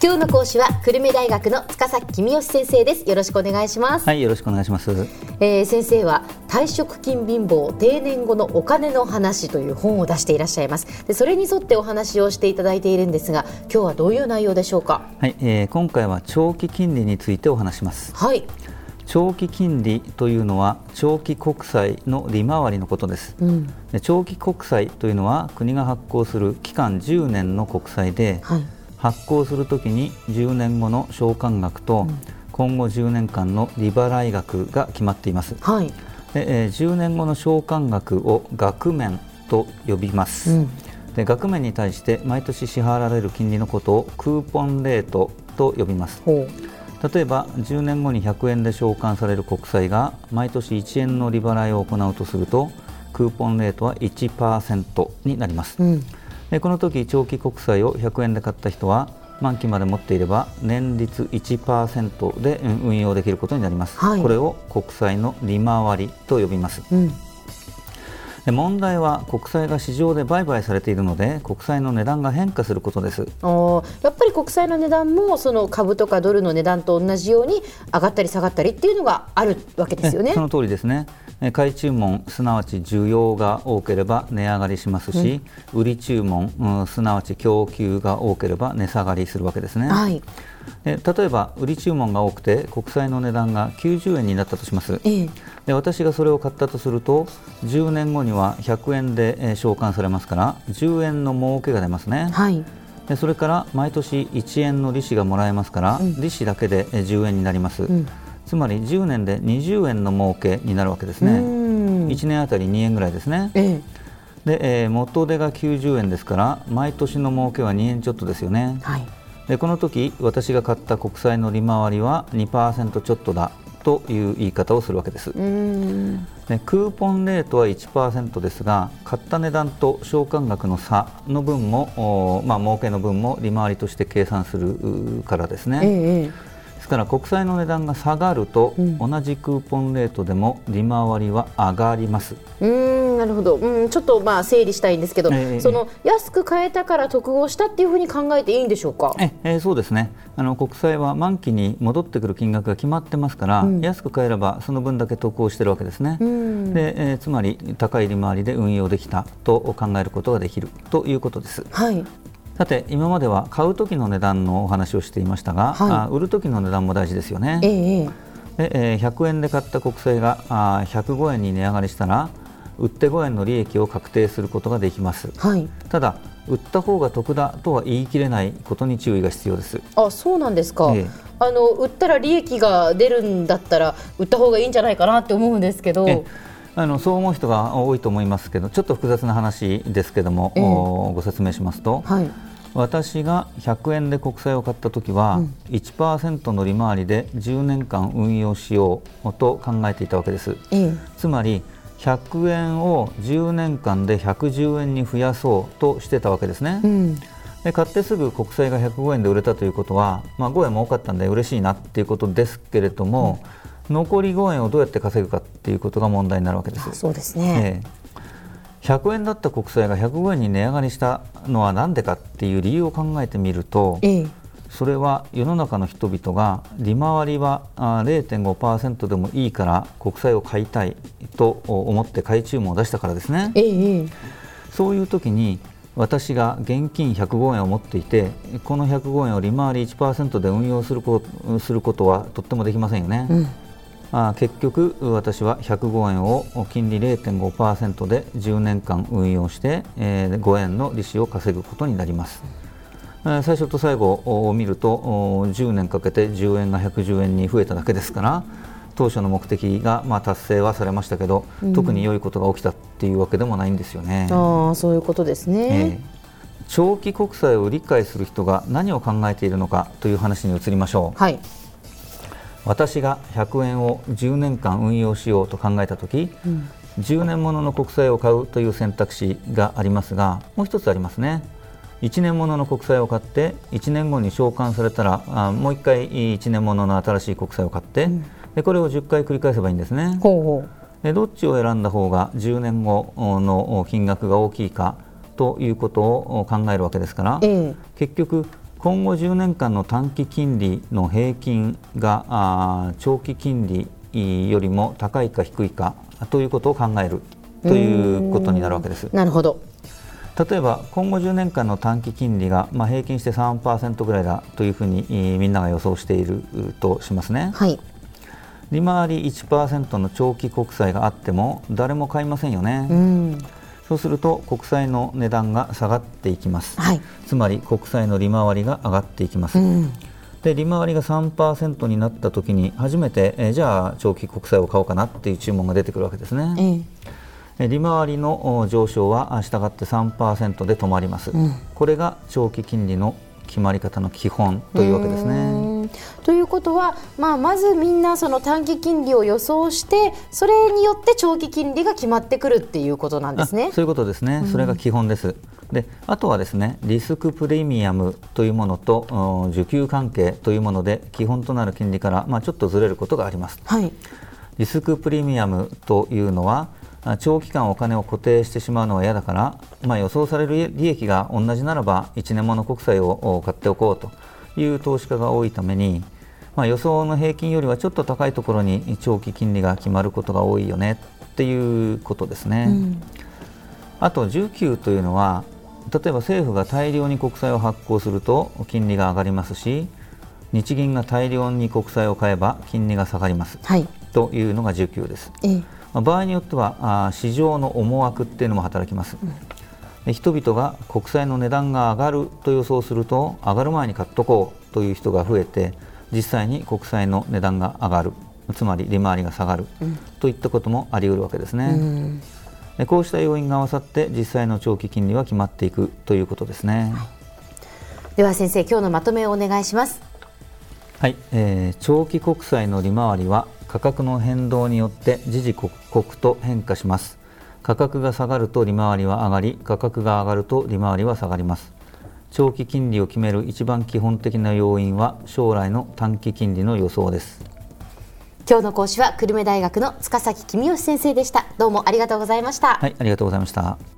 今日の講師は久留米大学の塚崎君吉先生です。よろしくお願いします。はいよろしくお願いします、えー、先生は退職金貧乏定年後のお金の話という本を出していらっしゃいます。でそれに沿ってお話をしていただいているんですが今日はどういう内容でしょうか？はい、えー、今回は長期金利についてお話します。はい。長期金利というのは長期国債の利回りのことです、うん、で長期国債というのは国が発行する期間10年の国債で、はい発行するときに10年後の償還額と、今後10年間の利払い額が決まっています、はい、でえー、10年後の償還額を額面と呼びます、うん、で額面に対して毎年支払われる金利のことをクーポンレートと呼びます。例えば10年後に100円で償還される国債が毎年1円の利払いを行うとするとクーポンレートは1%になります、うんでこの時長期国債を100円で買った人は満期まで持っていれば年率1%で運用できることになります、はい、これを国債の利回りと呼びます、うん。で問題は国債が市場で売買されているので国債の値段が変化することです。やっぱり国債の値段もその株とかドルの値段と同じように上がったり下がったりっていうのがあるわけですよね。その通りですね買い注文すなわち需要が多ければ値上がりしますし、うん、売り注文、うん、すなわち供給が多ければ値下がりするわけですね、はい、で例えば売り注文が多くて国債の値段が90円になったとします、ええ、で私がそれを買ったとすると10年後には100円で償還されますから10円の儲けが出ますね、はい、でそれから毎年1円の利子がもらえますから、うん、利子だけで10円になります、うんつまり10年で20円の儲けになるわけですね。1年あたり2円ぐらいですね、ええ、で、えー、元手が90円ですから毎年の儲けは2円ちょっとですよね、はい、でこの時私が買った国債の利回りは2%ちょっとだという言い方をするわけです。でクーポンレートは1%ですが買った値段と償還額の差の分も、まあ儲けの分も利回りとして計算するからですね、ええですから国債の値段が下がると、うん、同じクーポンレートでも利回りは上がります。うんなるほど、うん、ちょっとまあ整理したいんですけど、えー、その安く買えたから得をしたっていうふうに考えていいんでしょうか？え、えー、そうですね。あの国債は満期に戻ってくる金額が決まってますから、うん、安く買えればその分だけ得をしているわけですね、でえー、つまり高い利回りで運用できたと考えることができるということです。はいさて今までは買う時の値段のお話をしていましたが、はい、あ売る時の値段も大事ですよね。ええでえー、100円で買った国債があ105円に値上がりしたら売って5円の利益を確定することができます、はい、ただ売った方が得だとは言い切れないことに注意が必要です。あそうなんですか、ええ、あの売ったら利益が出るんだったら売った方がいいんじゃないかなって思うんですけど。あのそう思う人が多いと思いますけどちょっと複雑な話ですけども、えご説明しますと、はい私が100円で国債を買った時は、1%の利回りで10年間運用しようと考えていたわけです、つまり100円を10年間で110円に増やそうとしてたわけですね、うん、で買ってすぐ国債が105円で売れたということは、まあ、5円も多かったんで嬉しいなっていうことですけれども、うん、残り5円をどうやって稼ぐかっていうことが問題になるわけです。そうですね、え100円だった国債が105円に値上がりしたのは何でかっていう理由を考えてみると、ええ、それは世の中の人々が利回りは0.5%でもいいから国債を買いたいと思って買い注文を出したからですね。え、そういう時に私が現金105円を持っていてこの105円を利回り1%で運用するこすることはとってもできませんよね。うんあ結局私は105円を金利0.5%で10年間運用して、えー、5円の利子を稼ぐことになります。最初と最後を見ると10年かけて10円が110円に増えただけですから当初の目的がまあ達成はされましたけど、うん、特に良いことが起きたっていうわけでもないんですよね。あそういうことですね、えー、長期国債を理解する人が何を考えているのかという話に移りましょう。はい私が100円を10年間運用しようと考えた時、うん、10年ものの国債を買うという選択肢がありますがもう一つありますね。1年ものの国債を買って1年後に償還されたらあもう1回1年ものの新しい国債を買って、うん、でこれを10回繰り返せばいいんですね。ほうでどっちを選んだ方が10年後の金額が大きいかということを考えるわけですから、えー、結局今後10年間の短期金利の平均があ長期金利よりも高いか低いかということを考えるということになるわけです。なるほど例えば今後10年間の短期金利が、まあ、平均して3%ぐらいだというふうにみんなが予想しているとしますね。はい利回り1%の長期国債があっても誰も買いませんよね。うんそうすると国債の値段が下がっていきます、はい、つまり国債の利回りが上がっていきます、うん、で利回りが3%になった時に初めて、えじゃあ長期国債を買おうかなっていう注文が出てくるわけですね、え利回りの上昇はしたがって3%で止まります、うん、これが長期金利の決まり方の基本というわけですね。ということは、まあ、まずみんなその短期金利を予想してそれによって長期金利が決まってくるっていうことなんですね。そういうことですね、それが基本です。であとはですねリスクプレミアムというものと需給関係というもので基本となる金利から、まあ、ちょっとずれることがあります。はい、リスクプレミアムというのは長期間お金を固定してしまうのは嫌だから、まあ、予想される利益が同じならば1年もの国債を買っておこうという投資家が多いために、まあ、予想の平均よりはちょっと高いところに長期金利が決まることが多いよねっていうことですね。うん、あと需給というのは例えば政府が大量に国債を発行すると金利が上がりますし日銀が大量に国債を買えば金利が下がります、はい、というのが需給です。ええ。場合によっては市場の思惑っていうのも働きます、うん、人々が国債の値段が上がると予想すると上がる前に買っとこうという人が増えて実際に国債の値段が上がる。つまり利回りが下がる、うん、といったこともあり得るわけですね、うん、こうした要因が合わさって実際の長期金利は決まっていくということですね、はい、では先生今日のまとめをお願いします。はい、えー、長期国債の利回りは価格の変動によって時々刻々と変化します。価格が下がると利回りは上がり価格が上がると利回りは下がります長期金利を決める一番基本的な要因は将来の短期金利の予想です。今日の講師は久留米大学の塚崎公義先生でした。どうもありがとうございました。はいありがとうございました